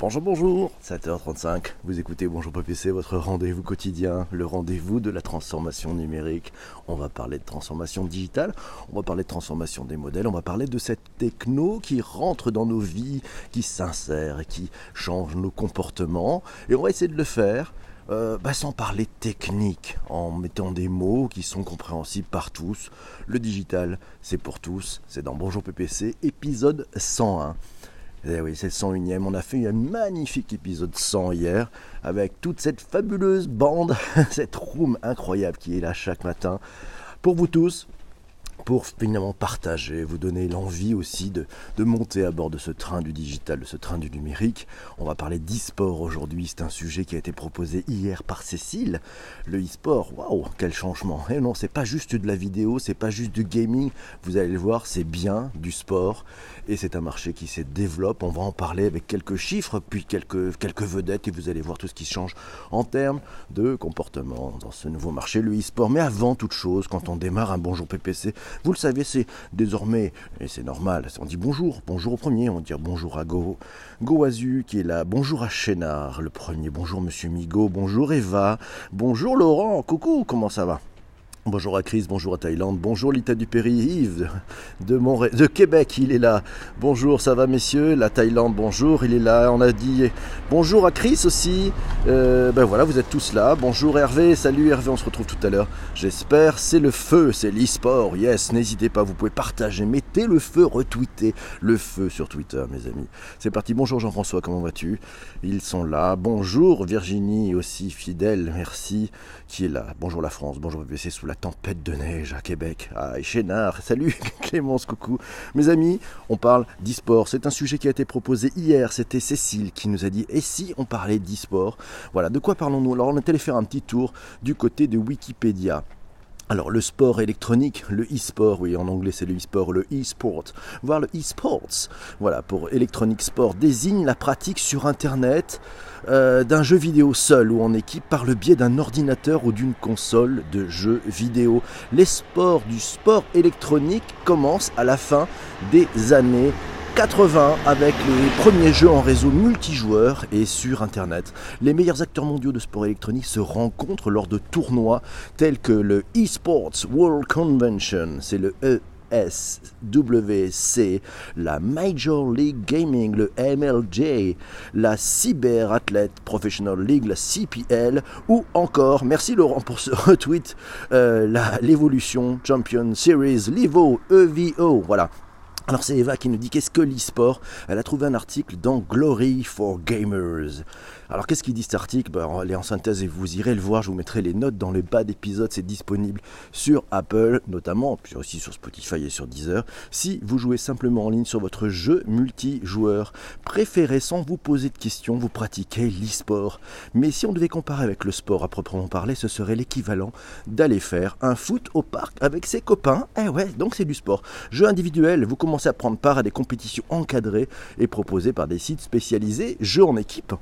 Bonjour, bonjour, 7h35, vous écoutez Bonjour PPC, votre rendez-vous quotidien, le rendez-vous de la transformation numérique. On va parler de transformation digitale, on va parler de transformation des modèles, on va parler de cette techno qui rentre dans nos vies, qui s'insère et qui change nos comportements. Et on va essayer de le faire euh, bah, sans parler technique, en mettant des mots qui sont compréhensibles par tous. Le digital, c'est pour tous, c'est dans Bonjour PPC, épisode 101. Eh oui, c'est le 101ème. On a fait un magnifique épisode 100 hier avec toute cette fabuleuse bande, cette room incroyable qui est là chaque matin pour vous tous, pour finalement partager, vous donner l'envie aussi de, monter à bord de ce train du digital, de ce train du numérique. On va parler d'e-sport aujourd'hui, c'est un sujet qui a été proposé hier par Cécile. Le e-sport, waouh, quel changement. Et eh non, c'est pas juste de la vidéo, c'est pas juste du gaming, vous allez le voir, c'est bien du sport et c'est un marché qui se développe. On va en parler avec quelques chiffres, puis quelques, quelques vedettes et vous allez voir tout ce qui change en termes de comportement dans ce nouveau marché, le e-sport. Mais avant toute chose, quand on démarre un bonjour PPC, vous le savez, c'est désormais, et c'est normal, on dit bonjour, bonjour au premier, on va dire bonjour à Go, Goazu qui est là, bonjour à Chénard, le premier, bonjour Monsieur Migo, bonjour Eva, bonjour Laurent, coucou, comment ça va? Bonjour à Chris, bonjour à Thaïlande, bonjour Lita Dupéry, Yves de, de Québec, il est là. Bonjour, ça va messieurs? La Thaïlande, bonjour, il est là. On a dit bonjour à Chris aussi. Euh, ben voilà, vous êtes tous là. Bonjour Hervé, salut Hervé, on se retrouve tout à l'heure. J'espère, c'est le feu, c'est l'e-sport. Yes, n'hésitez pas, vous pouvez partager, mettez le feu, retweetez le feu sur Twitter, mes amis. C'est parti, bonjour Jean-François, comment vas-tu? Ils sont là. Bonjour Virginie, aussi fidèle, merci, qui est là. Bonjour la France, bonjour BBC sous la tempête de neige à Québec. Ah, et salut Clémence, coucou. Mes amis, on parle d'e-sport. C'est un sujet qui a été proposé hier. C'était Cécile qui nous a dit Et si on parlait d'e-sport? Voilà, de quoi parlons-nous? Alors, on est allé faire un petit tour du côté de Wikipédia. Alors le sport électronique, le e-sport, oui en anglais c'est le e-sport, le e-sport, voire le e-sports, voilà pour Electronic Sport, désigne la pratique sur Internet euh, d'un jeu vidéo seul ou en équipe par le biais d'un ordinateur ou d'une console de jeux vidéo. Les sports du sport électronique commencent à la fin des années 80 avec les premiers jeux en réseau multijoueur et sur internet. Les meilleurs acteurs mondiaux de sport électronique se rencontrent lors de tournois tels que le eSports World Convention, c'est le ESWC, la Major League Gaming, le MLJ, la Cyber Athlete Professional League, la CPL, ou encore, merci Laurent pour ce retweet, euh, l'Evolution Champion Series, l'EVO, EVO, voilà. Alors c'est Eva qui nous dit qu'est-ce que l'e-sport? Elle a trouvé un article dans Glory for Gamers. Alors qu'est-ce qu'il dit cet article ben, va aller en synthèse et vous irez le voir, je vous mettrai les notes dans le bas d'épisode, c'est disponible sur Apple notamment, puis aussi sur Spotify et sur Deezer. Si vous jouez simplement en ligne sur votre jeu multijoueur préféré sans vous poser de questions, vous pratiquez l'e-sport. Mais si on devait comparer avec le sport à proprement parler, ce serait l'équivalent d'aller faire un foot au parc avec ses copains. Eh ouais, donc c'est du sport. Jeu individuel, vous commencez à prendre part à des compétitions encadrées et proposées par des sites spécialisés. Jeux en équipe,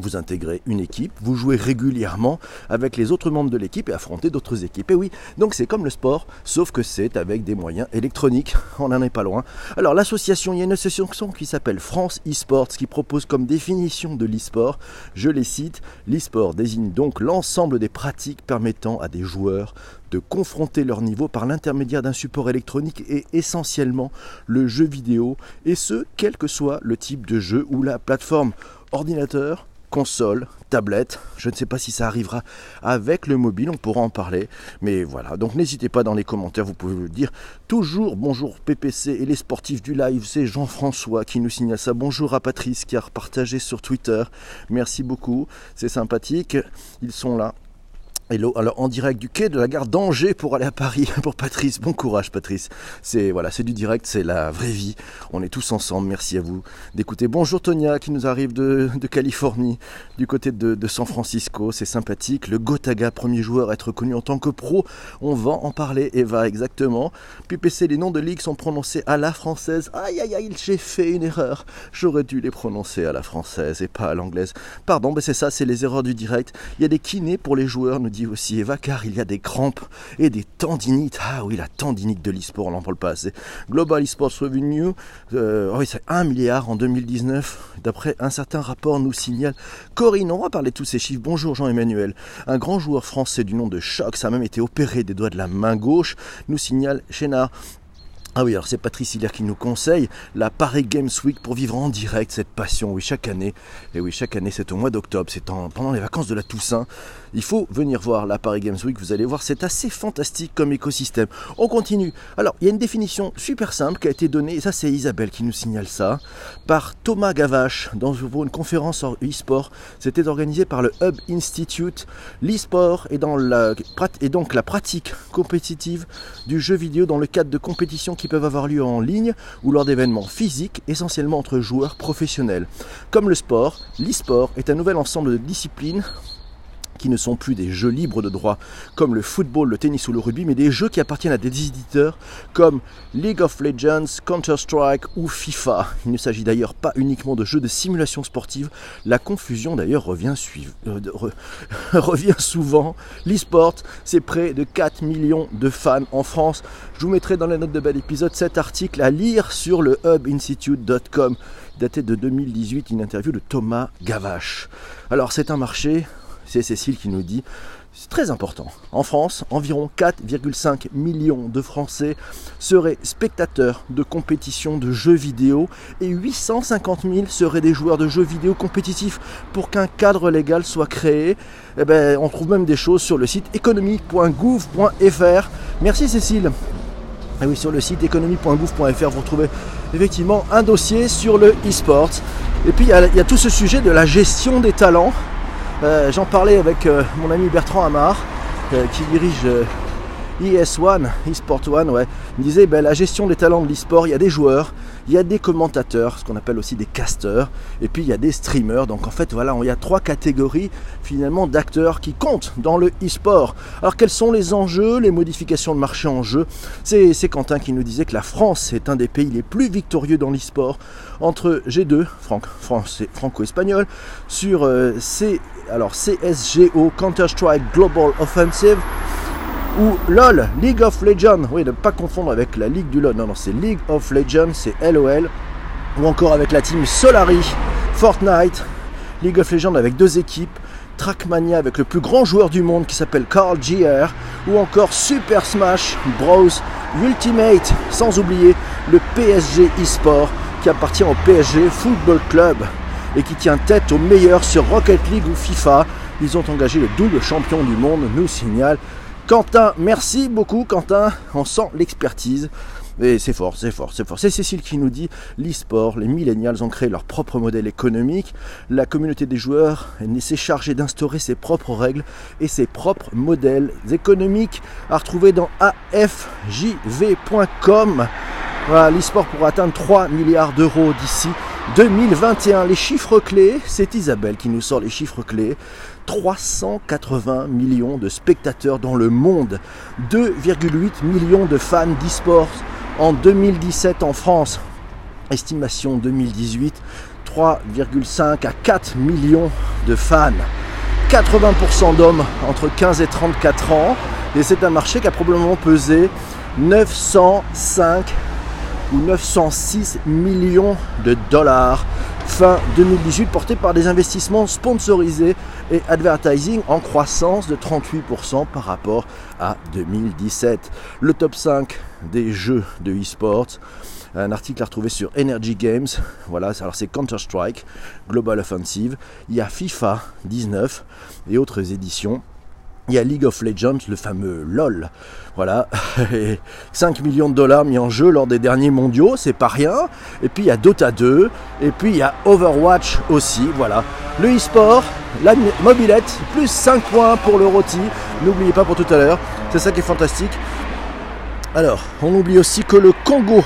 vous intégrez une équipe, vous jouez régulièrement avec les autres membres de l'équipe et affrontez d'autres équipes. Et oui, donc c'est comme le sport, sauf que c'est avec des moyens électroniques. On n'en est pas loin. Alors l'association, il y a une association qui s'appelle France eSports qui propose comme définition de l'e-sport, je les cite, l'e-sport désigne donc l'ensemble des pratiques permettant à des joueurs de confronter leur niveau par l'intermédiaire d'un support électronique et essentiellement le jeu vidéo, et ce, quel que soit le type de jeu ou la plateforme ordinateur, console, tablette. Je ne sais pas si ça arrivera avec le mobile, on pourra en parler. Mais voilà, donc n'hésitez pas dans les commentaires, vous pouvez le dire. Toujours bonjour PPC et les sportifs du live, c'est Jean-François qui nous signale ça. Bonjour à Patrice qui a repartagé sur Twitter. Merci beaucoup, c'est sympathique. Ils sont là. Hello, alors en direct du quai de la gare d'Angers pour aller à Paris pour Patrice. Bon courage Patrice. C'est voilà, c'est du direct, c'est la vraie vie. On est tous ensemble. Merci à vous d'écouter. Bonjour Tonia qui nous arrive de, Californie, du côté de, San Francisco. C'est sympathique. Le Gotaga, premier joueur à être connu en tant que pro. On va en parler. Eva, exactement. Puis PC, les noms de ligue sont prononcés à la française. Aïe aïe aïe, j'ai fait une erreur. J'aurais dû les prononcer à la française et pas à l'anglaise. Pardon, mais c'est ça, c'est les erreurs du direct. Il y a des kinés pour les joueurs, nous aussi Eva, car il y a des crampes et des tendinites. Ah oui, la tendinite de l'e-sport, on n'en parle pas assez. Global eSports Revenue, euh, oui, c'est 1 milliard en 2019, d'après un certain rapport nous signale Corinne. On va parler de tous ces chiffres. Bonjour Jean-Emmanuel. Un grand joueur français du nom de Choc, ça a même été opéré des doigts de la main gauche, nous signale Chénard. Ah oui, alors c'est Patrice Hilaire qui nous conseille la Paris Games Week pour vivre en direct cette passion. Oui, chaque année, et oui, chaque année, c'est au mois d'octobre, c'est pendant les vacances de la Toussaint. Il faut venir voir la Paris Games Week, vous allez voir, c'est assez fantastique comme écosystème. On continue. Alors, il y a une définition super simple qui a été donnée, et ça c'est Isabelle qui nous signale ça, par Thomas Gavache dans une conférence en e-sport. C'était organisé par le Hub Institute. L'e-sport est, dans la, et donc la pratique compétitive du jeu vidéo dans le cadre de compétitions qui peuvent avoir lieu en ligne ou lors d'événements physiques, essentiellement entre joueurs professionnels. Comme le sport, l'e-sport est un nouvel ensemble de disciplines qui ne sont plus des jeux libres de droit comme le football, le tennis ou le rugby, mais des jeux qui appartiennent à des éditeurs comme League of Legends, Counter-Strike ou FIFA. Il ne s'agit d'ailleurs pas uniquement de jeux de simulation sportive. La confusion d'ailleurs revient, euh, souvent. L'e-sport, c'est près de 4 millions de fans en France. Je vous mettrai dans les notes de bel épisode cet article à lire sur le hubinstitute.com daté de 2018, une interview de Thomas Gavache. Alors c'est un marché c'est Cécile qui nous dit c'est très important. En France, environ 4,5 millions de Français seraient spectateurs de compétitions de jeux vidéo et 850 000 seraient des joueurs de jeux vidéo compétitifs. Pour qu'un cadre légal soit créé, eh ben, on trouve même des choses sur le site économie.gouv.fr. Merci Cécile. Et ah oui, sur le site économie.gouv.fr, vous retrouvez effectivement un dossier sur le e-sport. Et puis il y, a tout ce sujet de la gestion des talents. Euh, j'en parlais avec euh, mon ami Bertrand Amar, euh, qui dirige ES1, eSport One, ouais. Il me disait ben, la gestion des talents de l'e-sport, il y a des joueurs, il y a des commentateurs, ce qu'on appelle aussi des casters, et puis il y a des streamers. Donc en fait, voilà, il y a trois catégories finalement d'acteurs qui comptent dans le e-sport. Alors quels sont les enjeux, les modifications de marché en jeu? C'est Quentin qui nous disait que la France est un des pays les plus victorieux dans l'e-sport entre G2, franco-espagnol, sur C alors CSGO, Counter-Strike Global Offensive, ou LOL, League of Legends, oui, ne pas confondre avec la Ligue du LOL, non, non, c'est League of Legends, c'est LOL, ou encore avec la team Solari, Fortnite, League of Legends avec deux équipes, Trackmania avec le plus grand joueur du monde qui s'appelle Carl Gier, ou encore Super Smash Bros. Ultimate, sans oublier le PSG eSport qui appartient au PSG Football Club et qui tient tête aux meilleurs sur Rocket League ou FIFA. Ils ont engagé le double champion du monde, nous signale Quentin. Merci beaucoup Quentin, on sent l'expertise. Et c'est fort, c'est fort, c'est fort. C'est Cécile qui nous dit l'e-sport, les millennials ont créé leur propre modèle économique. La communauté des joueurs s'est chargée d'instaurer ses propres règles et ses propres modèles économiques à retrouver dans afjv.com. Voilà, l'e-sport pourra atteindre 3 milliards d'euros d'ici 2021. Les chiffres clés, c'est Isabelle qui nous sort les chiffres clés. 380 millions de spectateurs dans le monde, 2,8 millions de fans d'e-sport en 2017 en France. Estimation 2018, 3,5 à 4 millions de fans. 80% d'hommes entre 15 et 34 ans. Et c'est un marché qui a probablement pesé 905 ou 906 millions de dollars fin 2018 porté par des investissements sponsorisés et advertising en croissance de 38% par rapport à 2017. Le top 5 des jeux de e-sport, un article à retrouver sur Energy Games. Voilà, alors c'est Counter-Strike, Global Offensive, il y a FIFA 19 et autres éditions. Il y a League of Legends, le fameux LOL. Voilà, 5 millions de dollars mis en jeu lors des derniers mondiaux, c'est pas rien. Et puis il y a Dota 2, et puis il y a Overwatch aussi. Voilà, le e-sport, la mobilette, plus 5 points pour le rôti. N'oubliez pas pour tout à l'heure, c'est ça qui est fantastique. Alors, on oublie aussi que le Congo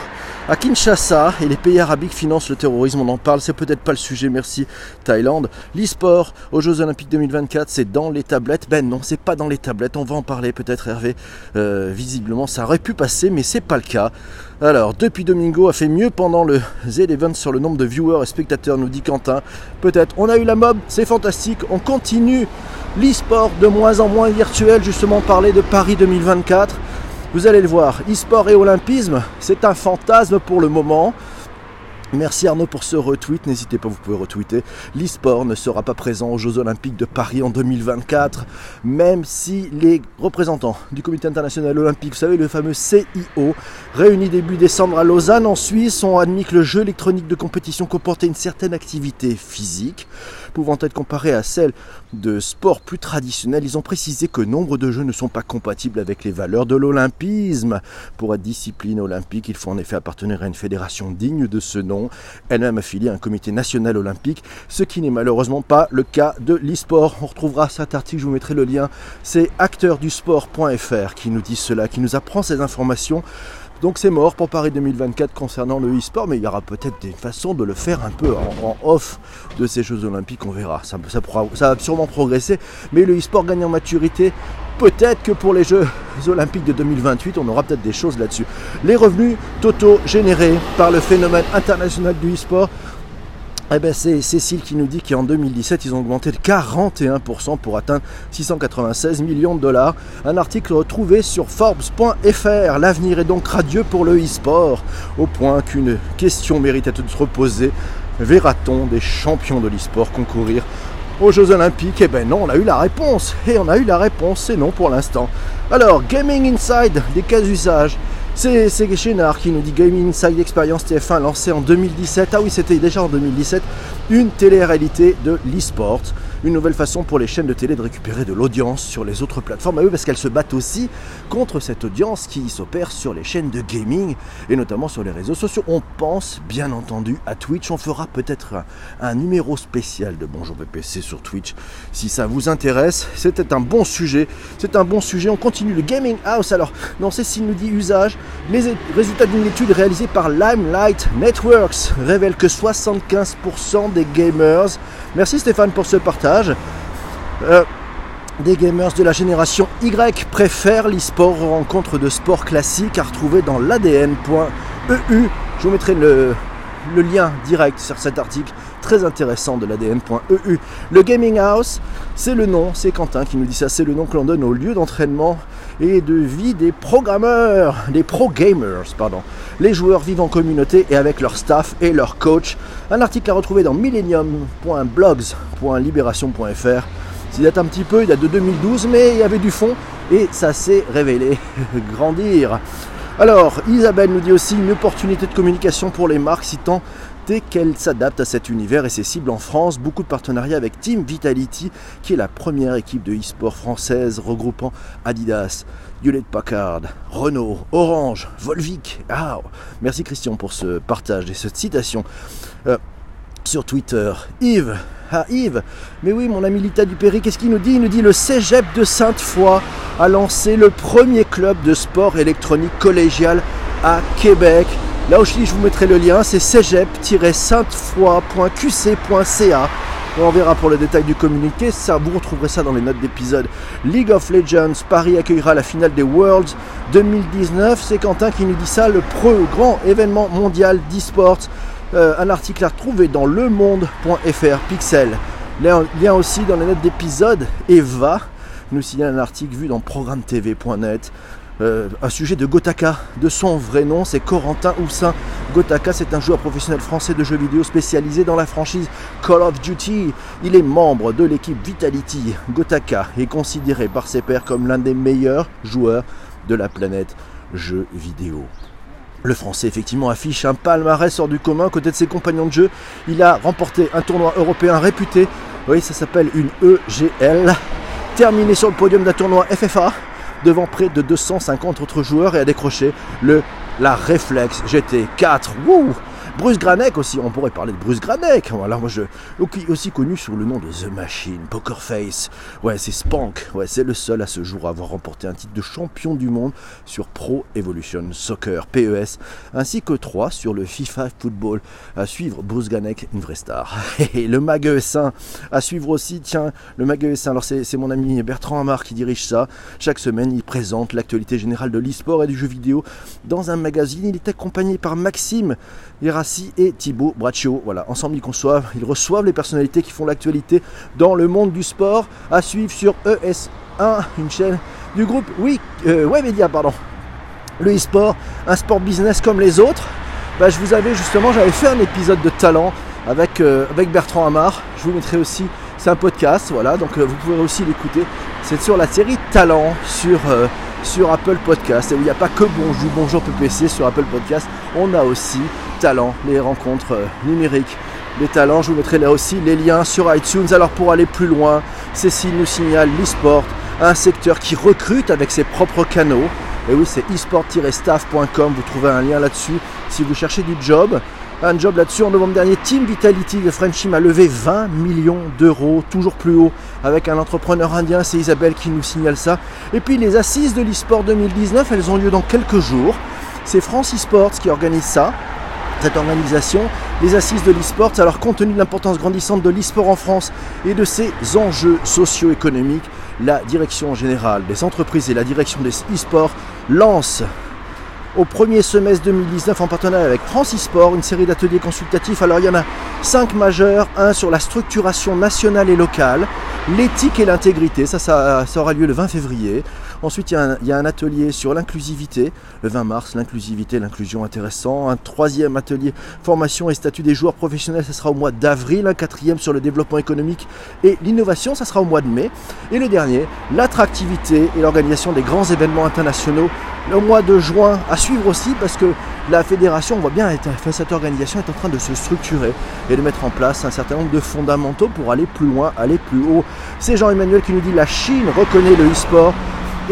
à Kinshasa et les pays arabiques financent le terrorisme, on en parle, c'est peut-être pas le sujet, merci Thaïlande. L'e-sport aux Jeux Olympiques 2024, c'est dans les tablettes. Ben non, c'est pas dans les tablettes, on va en parler peut-être Hervé. Euh, visiblement, ça aurait pu passer, mais c'est pas le cas. Alors, depuis Domingo a fait mieux pendant le Z-Event sur le nombre de viewers et spectateurs, nous dit Quentin. Peut-être, on a eu la mob, c'est fantastique, on continue l'e-sport de moins en moins virtuel, justement parler de Paris 2024. Vous allez le voir, e-sport et olympisme, c'est un fantasme pour le moment. Merci Arnaud pour ce retweet. N'hésitez pas, vous pouvez retweeter. L'e-sport ne sera pas présent aux Jeux Olympiques de Paris en 2024, même si les représentants du Comité international olympique, vous savez, le fameux CIO, réunis début décembre à Lausanne en Suisse, ont admis que le jeu électronique de compétition comportait une certaine activité physique pouvant être comparée à celle de sports plus traditionnels, ils ont précisé que nombre de jeux ne sont pas compatibles avec les valeurs de l'olympisme. Pour être discipline olympique, il faut en effet appartenir à une fédération digne de ce nom, elle-même affiliée à un comité national olympique, ce qui n'est malheureusement pas le cas de l'e-sport. On retrouvera cet article, je vous mettrai le lien, c'est acteurdusport.fr qui nous dit cela, qui nous apprend ces informations. Donc c'est mort pour Paris 2024 concernant le e-sport, mais il y aura peut-être des façons de le faire un peu en, off de ces Jeux Olympiques, on verra. Ça, ça, va sûrement progresser, mais le e-sport gagne en maturité. Peut-être que pour les Jeux Olympiques de 2028, on aura peut-être des choses là-dessus. Les revenus totaux générés par le phénomène international du e-sport eh ben c'est Cécile qui nous dit qu'en 2017, ils ont augmenté de 41% pour atteindre 696 millions de dollars. Un article retrouvé sur Forbes.fr. L'avenir est donc radieux pour le e-sport, au point qu'une question mérite d'être reposée. Verra-t-on des champions de l'e-sport concourir aux Jeux Olympiques? Eh ben non, on a eu la réponse. Et on a eu la réponse, c'est non pour l'instant. Alors, Gaming Inside, des cas d'usage. C'est Chénard qui nous dit Gaming Inside Experience TF1 lancé en 2017. Ah oui, c'était déjà en 2017. Une télé-réalité de l'e-sport une nouvelle façon pour les chaînes de télé de récupérer de l'audience sur les autres plateformes. Ah oui, parce qu'elles se battent aussi contre cette audience qui s'opère sur les chaînes de gaming et notamment sur les réseaux sociaux. On pense bien entendu à Twitch. On fera peut-être un, numéro spécial de Bonjour PPC sur Twitch si ça vous intéresse. C'était un bon sujet. C'est un bon sujet. On continue le Gaming House. Alors, non, s'il nous dit usage. Les résultats d'une étude réalisée par Limelight Networks révèlent que 75% des gamers. Merci Stéphane pour ce partage euh, des gamers de la génération Y préfèrent l'e-sport aux rencontres de sport classiques à retrouver dans l'ADN.eu. Je vous mettrai le, le lien direct sur cet article très intéressant de l'ADN.eu. Le Gaming House, c'est le nom, c'est Quentin qui nous dit ça, c'est le nom que l'on donne au lieu d'entraînement et de vie des programmeurs, des pro gamers, pardon. Les joueurs vivent en communauté et avec leur staff et leur coach. Un article à retrouver dans millennium.blogs.libération.fr. Il date un petit peu, il date de 2012, mais il y avait du fond et ça s'est révélé grandir. Alors, Isabelle nous dit aussi une opportunité de communication pour les marques, citant qu'elle s'adapte à cet univers et ses cibles en France. Beaucoup de partenariats avec Team Vitality, qui est la première équipe de e-sport française regroupant Adidas, Hewlett Packard, Renault, Orange, Volvic. Ah, merci Christian pour ce partage et cette citation. Euh, sur Twitter, Yves ah Yves, mais oui mon ami Lita Dupéry, qu'est-ce qu'il nous dit? Il nous dit le Cégep de Sainte-Foy a lancé le premier club de sport électronique collégial à Québec. Là aussi je vous mettrai le lien, c'est cégep-saintefoy.qc.ca. On verra pour le détail du communiqué, ça, vous retrouverez ça dans les notes d'épisode. League of Legends, Paris accueillera la finale des Worlds 2019. C'est Quentin qui nous dit ça, le grand événement mondial d'e-sports euh, un article à retrouver dans lemonde.fr Pixel. Lien aussi dans les notes d'épisode. Eva nous signale un article vu dans programme-tv.net. Euh, un sujet de Gotaka, de son vrai nom, c'est Corentin Houssin. Gotaka, c'est un joueur professionnel français de jeux vidéo spécialisé dans la franchise Call of Duty. Il est membre de l'équipe Vitality. Gotaka est considéré par ses pairs comme l'un des meilleurs joueurs de la planète jeux vidéo. Le Français effectivement affiche un palmarès hors du commun côté de ses compagnons de jeu. Il a remporté un tournoi européen réputé. Oui, ça s'appelle une EGL. Terminé sur le podium d'un tournoi FFA devant près de 250 autres joueurs et a décroché le la Reflex GT4. Wouh Bruce Granek aussi, on pourrait parler de Bruce Granek. Voilà, moi je, aussi connu sous le nom de The Machine, Poker Face. Ouais, c'est Spank. Ouais, c'est le seul à ce jour à avoir remporté un titre de champion du monde sur Pro Evolution Soccer, PES, ainsi que 3 sur le FIFA Football. À suivre, Bruce Granek, une vraie star. Et le Mag ES1 à suivre aussi, tiens, le Mag ES1. Alors c'est mon ami Bertrand Amar qui dirige ça. Chaque semaine, il présente l'actualité générale de l'e-sport et du jeu vidéo dans un magazine. Il est accompagné par Maxime Et Thibaut Braccio. Voilà, ensemble ils conçoivent, ils reçoivent les personnalités qui font l'actualité dans le monde du sport. À suivre sur ES1, une chaîne du groupe oui, euh, pardon. Le e-sport, un sport business comme les autres. Bah, je vous avais justement, j'avais fait un épisode de talent avec, euh, avec Bertrand Amar. Je vous mettrai aussi, c'est un podcast, voilà, donc euh, vous pouvez aussi l'écouter. C'est sur la série Talent sur, sur Apple Podcast. Et il n'y a pas que Bonjour, Bonjour PPC sur Apple Podcast, on a aussi Talent, les rencontres numériques. Les talents, je vous mettrai là aussi les liens sur iTunes. Alors pour aller plus loin, Cécile nous signale l'e-sport, un secteur qui recrute avec ses propres canaux. Et oui, c'est esport-staff.com, vous trouvez un lien là-dessus si vous cherchez du job. Un job là-dessus en novembre dernier, Team Vitality de Frenchim a levé 20 millions d'euros, toujours plus haut, avec un entrepreneur indien, c'est Isabelle qui nous signale ça. Et puis les assises de l'e-sport 2019, elles ont lieu dans quelques jours. C'est France eSports qui organise ça cette organisation, les assises de l'e-sport. Alors compte tenu de l'importance grandissante de l'e-sport en France et de ses enjeux socio-économiques, la direction générale des entreprises et la direction des e-sports lancent au premier semestre 2019 en partenariat avec France e-sport une série d'ateliers consultatifs. Alors il y en a cinq majeurs, un sur la structuration nationale et locale, l'éthique et l'intégrité, ça, ça aura lieu le 20 février. Ensuite, il y, a un, atelier sur l'inclusivité, le 20 mars, l'inclusivité, l'inclusion intéressant. Un troisième atelier, formation et statut des joueurs professionnels, ça sera au mois d'avril. Un quatrième sur le développement économique et l'innovation, ça sera au mois de mai. Et le dernier, l'attractivité et l'organisation des grands événements internationaux le mois de juin à suivre aussi parce que la fédération, on voit bien, cette organisation est en train de se structurer et de mettre en place un certain nombre de fondamentaux pour aller plus loin, aller plus haut. C'est Jean-Emmanuel qui nous dit la Chine reconnaît le e-sport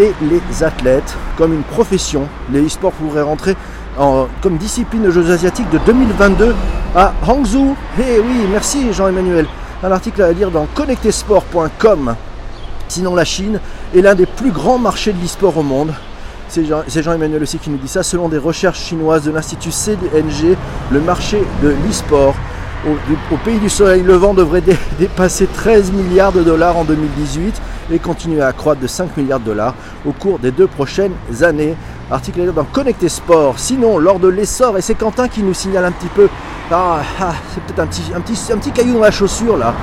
et les athlètes comme une profession. Les e-sports pourraient rentrer en, comme discipline de Jeux asiatiques de 2022 à Hangzhou. Eh oui, merci Jean-Emmanuel. Un article à lire dans connectesport.com. Sinon, la Chine est l'un des plus grands marchés de l'e-sport au monde. C'est Jean-Emmanuel aussi qui nous dit ça. Selon des recherches chinoises de l'Institut CNG, le marché de l'e-sport au, pays du soleil levant devrait dépasser 13 milliards de dollars en 2018 et continuer à croître de 5 milliards de dollars au cours des deux prochaines années. Article dans Connecté Sport. Sinon, lors de l'essor, et c'est Quentin qui nous signale un petit peu, ah, ah, c'est peut-être un petit, un, petit, un petit caillou dans la chaussure là.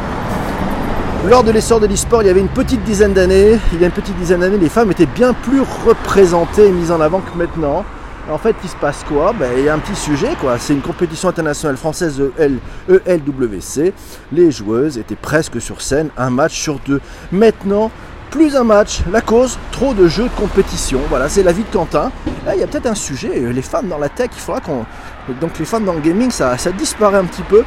Lors de l'essor de l'e-sport, il y avait une petite dizaine d'années. Il y a une petite dizaine d'années, les femmes étaient bien plus représentées et mises en avant que maintenant. En fait, il se passe quoi? Ben, Il y a un petit sujet, quoi. C'est une compétition internationale française ELWC. Les joueuses étaient presque sur scène, un match sur deux. Maintenant, plus un match. La cause, trop de jeux de compétition. Voilà, c'est la vie de Quentin. Là, il y a peut-être un sujet. Les femmes dans la tech, il faudra qu'on. Donc, les femmes dans le gaming, ça, ça disparaît un petit peu.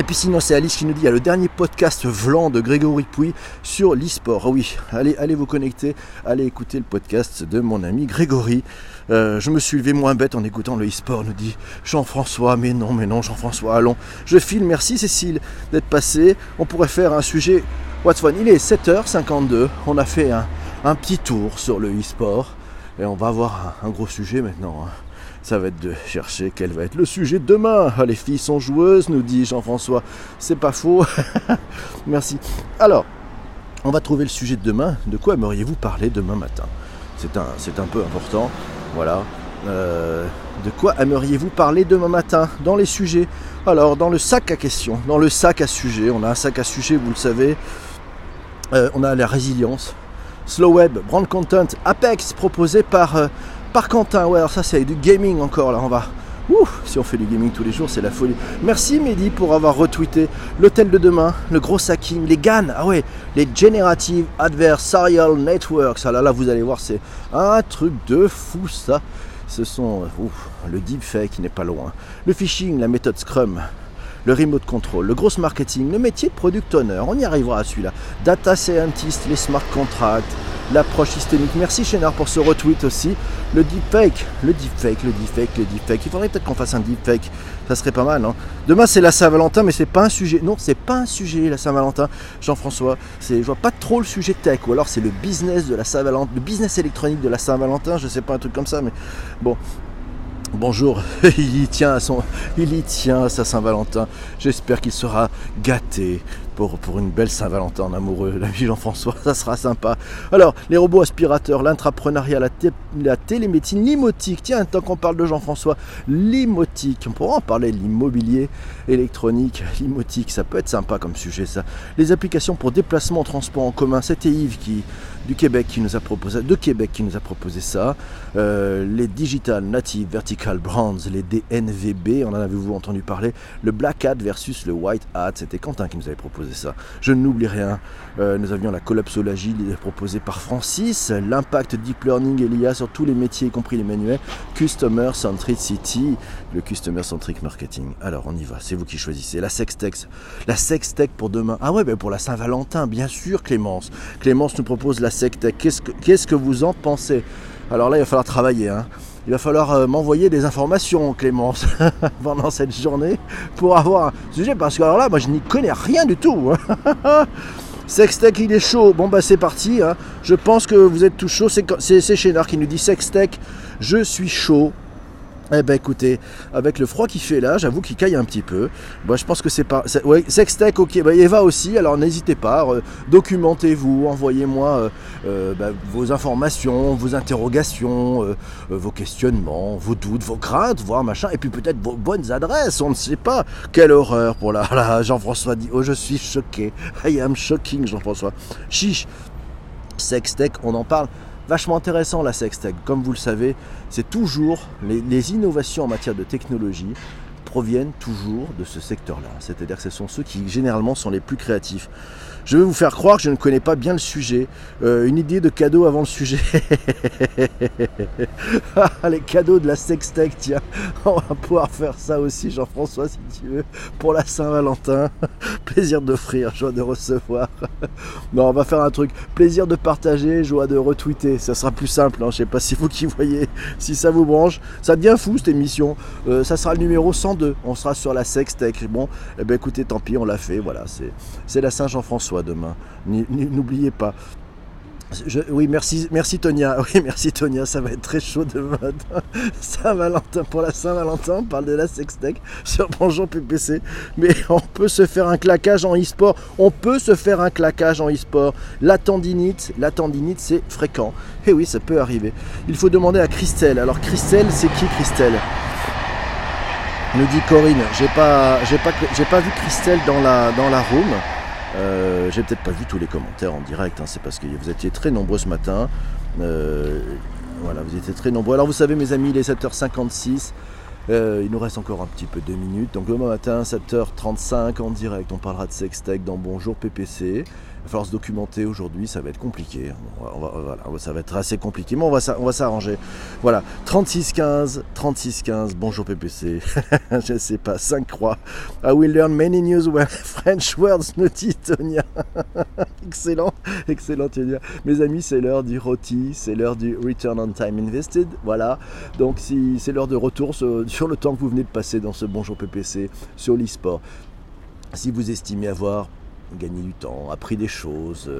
Et puis sinon c'est Alice qui nous dit il y a le dernier podcast Vlan de Grégory Pouy sur l'e-sport. Ah oui, allez, allez vous connecter, allez écouter le podcast de mon ami Grégory. Euh, je me suis levé moins bête en écoutant le e-sport, nous dit Jean-François. Mais non, mais non, Jean-François, allons. Je file, merci Cécile d'être passé. On pourrait faire un sujet What's Fun? Il est 7h52. On a fait un, petit tour sur le e-sport. Et on va avoir un, gros sujet maintenant. Hein. Ça va être de chercher quel va être le sujet de demain. Ah, les filles sont joueuses, nous dit Jean-François. C'est pas faux. merci. Alors, on va trouver le sujet de demain. De quoi aimeriez-vous parler demain matin? C'est un, c'est un peu important. Voilà. Euh, de quoi aimeriez-vous parler demain matin dans les sujets? Alors, dans le sac à questions, dans le sac à sujets, on a un sac à sujets, vous le savez. Euh, on a la résilience, Slow Web, Brand Content, Apex, proposé par, euh, par Quentin. Ouais, alors ça, c'est du gaming encore, là, on va. Ouf, si on fait du gaming tous les jours, c'est la folie. Merci Mehdi pour avoir retweeté l'hôtel de demain, le gros hacking, les GAN, ah ouais, les Generative Adversarial Networks. Ah là là, vous allez voir, c'est un truc de fou ça. Ce sont ouf, le deepfake qui n'est pas loin, le phishing, la méthode Scrum, le remote control, le gros marketing, le métier de product owner, on y arrivera à celui-là. Data scientist, les smart contracts, l'approche systémique. Merci Chénard pour ce retweet aussi. Le deepfake, le deepfake, le deepfake, le deepfake. Il faudrait peut-être qu'on fasse un deepfake. Ça serait pas mal, non Demain c'est la Saint-Valentin, mais c'est pas un sujet. Non, c'est pas un sujet la Saint-Valentin. Jean-François, c'est, je vois pas trop le sujet tech, ou alors c'est le business de la Saint-Valentin, le business électronique de la Saint-Valentin. Je sais pas un truc comme ça, mais bon. Bonjour, il y tient à il y tient à sa Saint-Valentin. J'espère qu'il sera gâté pour, une belle Saint-Valentin en amoureux. La vie Jean-François, ça sera sympa. Alors, les robots aspirateurs, l'intrapreneuriat, la, la, télémédecine, l'imotique. Tiens, tant qu'on parle de Jean-François, l'imotique. On pourra en parler, l'immobilier électronique, l'imotique. Ça peut être sympa comme sujet, ça. Les applications pour déplacement en transport en commun. C'était Yves qui, du Québec qui nous a proposé, de Québec qui nous a proposé ça. Euh, les Digital Native Vertical Brands, les DNVB, on en avez-vous entendu parler? Le Black Hat versus le White Hat, c'était Quentin qui nous avait proposé ça. Je n'oublie rien. Euh, nous avions la collapsologie proposée par Francis, l'impact deep learning et l'IA sur tous les métiers, y compris les manuels, Customer Centricity, le Customer Centric Marketing. Alors on y va, c'est vous qui choisissez. La Sextech, la Sextech pour demain. Ah ouais, ben pour la Saint-Valentin, bien sûr Clémence. Clémence nous propose la Qu'est-ce que, qu'est-ce que vous en pensez? Alors là, il va falloir travailler. Hein. Il va falloir euh, m'envoyer des informations, Clémence, pendant cette journée pour avoir un sujet. Parce que alors là, moi, je n'y connais rien du tout. Hein. Sextech, il est chaud. Bon, bah, c'est parti. Hein. Je pense que vous êtes tout chaud. C'est, c'est, Chénard qui nous dit Sextech, je suis chaud. Eh ben écoutez, avec le froid qui fait là, j'avoue qu'il caille un petit peu. Moi, je pense que c'est pas. Ouais, Sextech, ok. Bah, Eva aussi. Alors n'hésitez pas, euh, documentez-vous, envoyez-moi euh, euh, bah, vos informations, vos interrogations, vos questionnements, vos doutes, vos craintes, voire machin, et puis peut-être vos bonnes adresses. On ne sait pas. Quelle horreur pour là. Là, Jean-François dit. Oh, je suis choqué. I am shocking, Jean-François. Chiche. Sextech, on en parle vachement intéressant la Sextech. Comme vous le savez, c'est toujours les, innovations en matière de technologie proviennent toujours de ce secteur-là. C'est-à-dire que ce sont ceux qui généralement sont les plus créatifs. Je vais vous faire croire que je ne connais pas bien le sujet. Euh, une idée de cadeau avant le sujet. Ah, les cadeaux de la sextech, tiens. On va pouvoir faire ça aussi, Jean-François, si tu veux, pour la Saint-Valentin. Plaisir d'offrir, joie de recevoir. Non, on va faire un truc. Plaisir de partager, joie de retweeter. Ça sera plus simple. Hein. Je sais pas si vous qui voyez, si ça vous branche. Ça devient fou cette émission. Euh, ça sera le numéro 102. On sera sur la sextech. Bon, eh ben écoutez, tant pis, on l'a fait. Voilà, c'est la Saint-Jean-François demain. N'oubliez pas. oui, merci, merci Tonia. Oui, merci Tonia. Ça va être très chaud demain. Saint-Valentin pour la Saint-Valentin. On parle de la sextech sur Bonjour PPC. Mais on peut se faire un claquage en e-sport. On peut se faire un claquage en e-sport. La tendinite, la tendinite, c'est fréquent. Et oui, ça peut arriver. Il faut demander à Christelle. Alors Christelle, c'est qui Christelle? Nous dit Corinne. J'ai pas, j'ai pas, j'ai pas vu Christelle dans la, dans la room. Euh, j'ai peut-être pas vu tous les commentaires en direct, hein, c'est parce que vous étiez très nombreux ce matin. Euh, voilà, vous étiez très nombreux. Alors vous savez mes amis, il est 7h56. Euh, il nous reste encore un petit peu deux minutes. Donc demain matin, 7h35 en direct, on parlera de Sextech dans Bonjour PPC va falloir se documenter aujourd'hui, ça va être compliqué. ça va être assez compliqué, mais on va, s'arranger. Voilà, 3615, 3615, bonjour PPC. Je ne sais pas, 5 croix. I will learn many news French words, nous dit Excellent, excellent Tonia. Mes amis, c'est l'heure du roti, c'est l'heure du return on time invested. Voilà, donc si c'est l'heure de retour sur, le temps que vous venez de passer dans ce bonjour PPC sur l'e-sport. Si vous estimez avoir gagner du temps, appris des choses,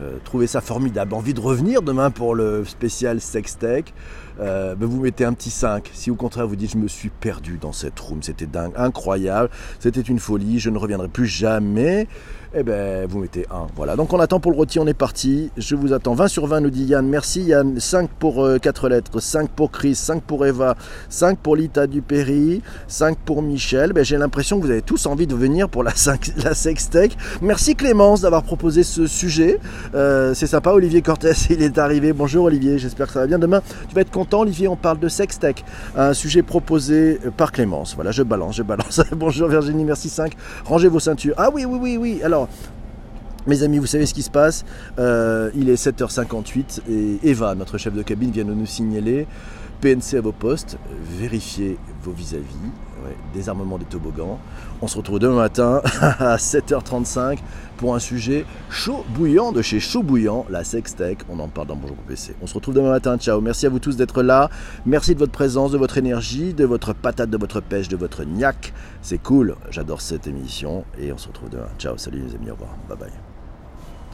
euh, trouvé ça formidable, envie de revenir demain pour le spécial Sextech, euh, ben vous mettez un petit 5. Si au contraire vous dites je me suis perdu dans cette room, c'était dingue, incroyable, c'était une folie, je ne reviendrai plus jamais, eh ben vous mettez 1. Voilà, donc on attend pour le rôti, on est parti. Je vous attends. 20 sur 20 nous dit Yann. Merci Yann. 5 pour 4 euh, lettres, 5 pour Chris, 5 pour Eva, 5 pour Lita Dupéry, 5 pour Michel. Ben, J'ai l'impression que vous avez tous envie de venir pour la, 5, la Sextech. Merci Clémence d'avoir proposé ce sujet. Euh, c'est sympa, Olivier Cortès, il est arrivé. Bonjour Olivier, j'espère que ça va bien. Demain, tu vas être content Olivier, on parle de Sextech. Un sujet proposé par Clémence. Voilà, je balance, je balance. Bonjour Virginie, merci 5. Rangez vos ceintures. Ah oui, oui, oui, oui. Alors, mes amis, vous savez ce qui se passe. Euh, il est 7h58 et Eva, notre chef de cabine, vient de nous signaler PNC à vos postes, vérifiez vos vis-à-vis, désarmement des toboggans. On se retrouve demain matin à 7h35 pour un sujet chaud bouillant de chez Chaud Bouillant, la Sextech. On en parle dans Bonjour PC. On se retrouve demain matin. Ciao. Merci à vous tous d'être là. Merci de votre présence, de votre énergie, de votre patate, de votre pêche, de votre niaque. C'est cool. J'adore cette émission et on se retrouve demain. Ciao. Salut les amis. Au revoir. Bye bye.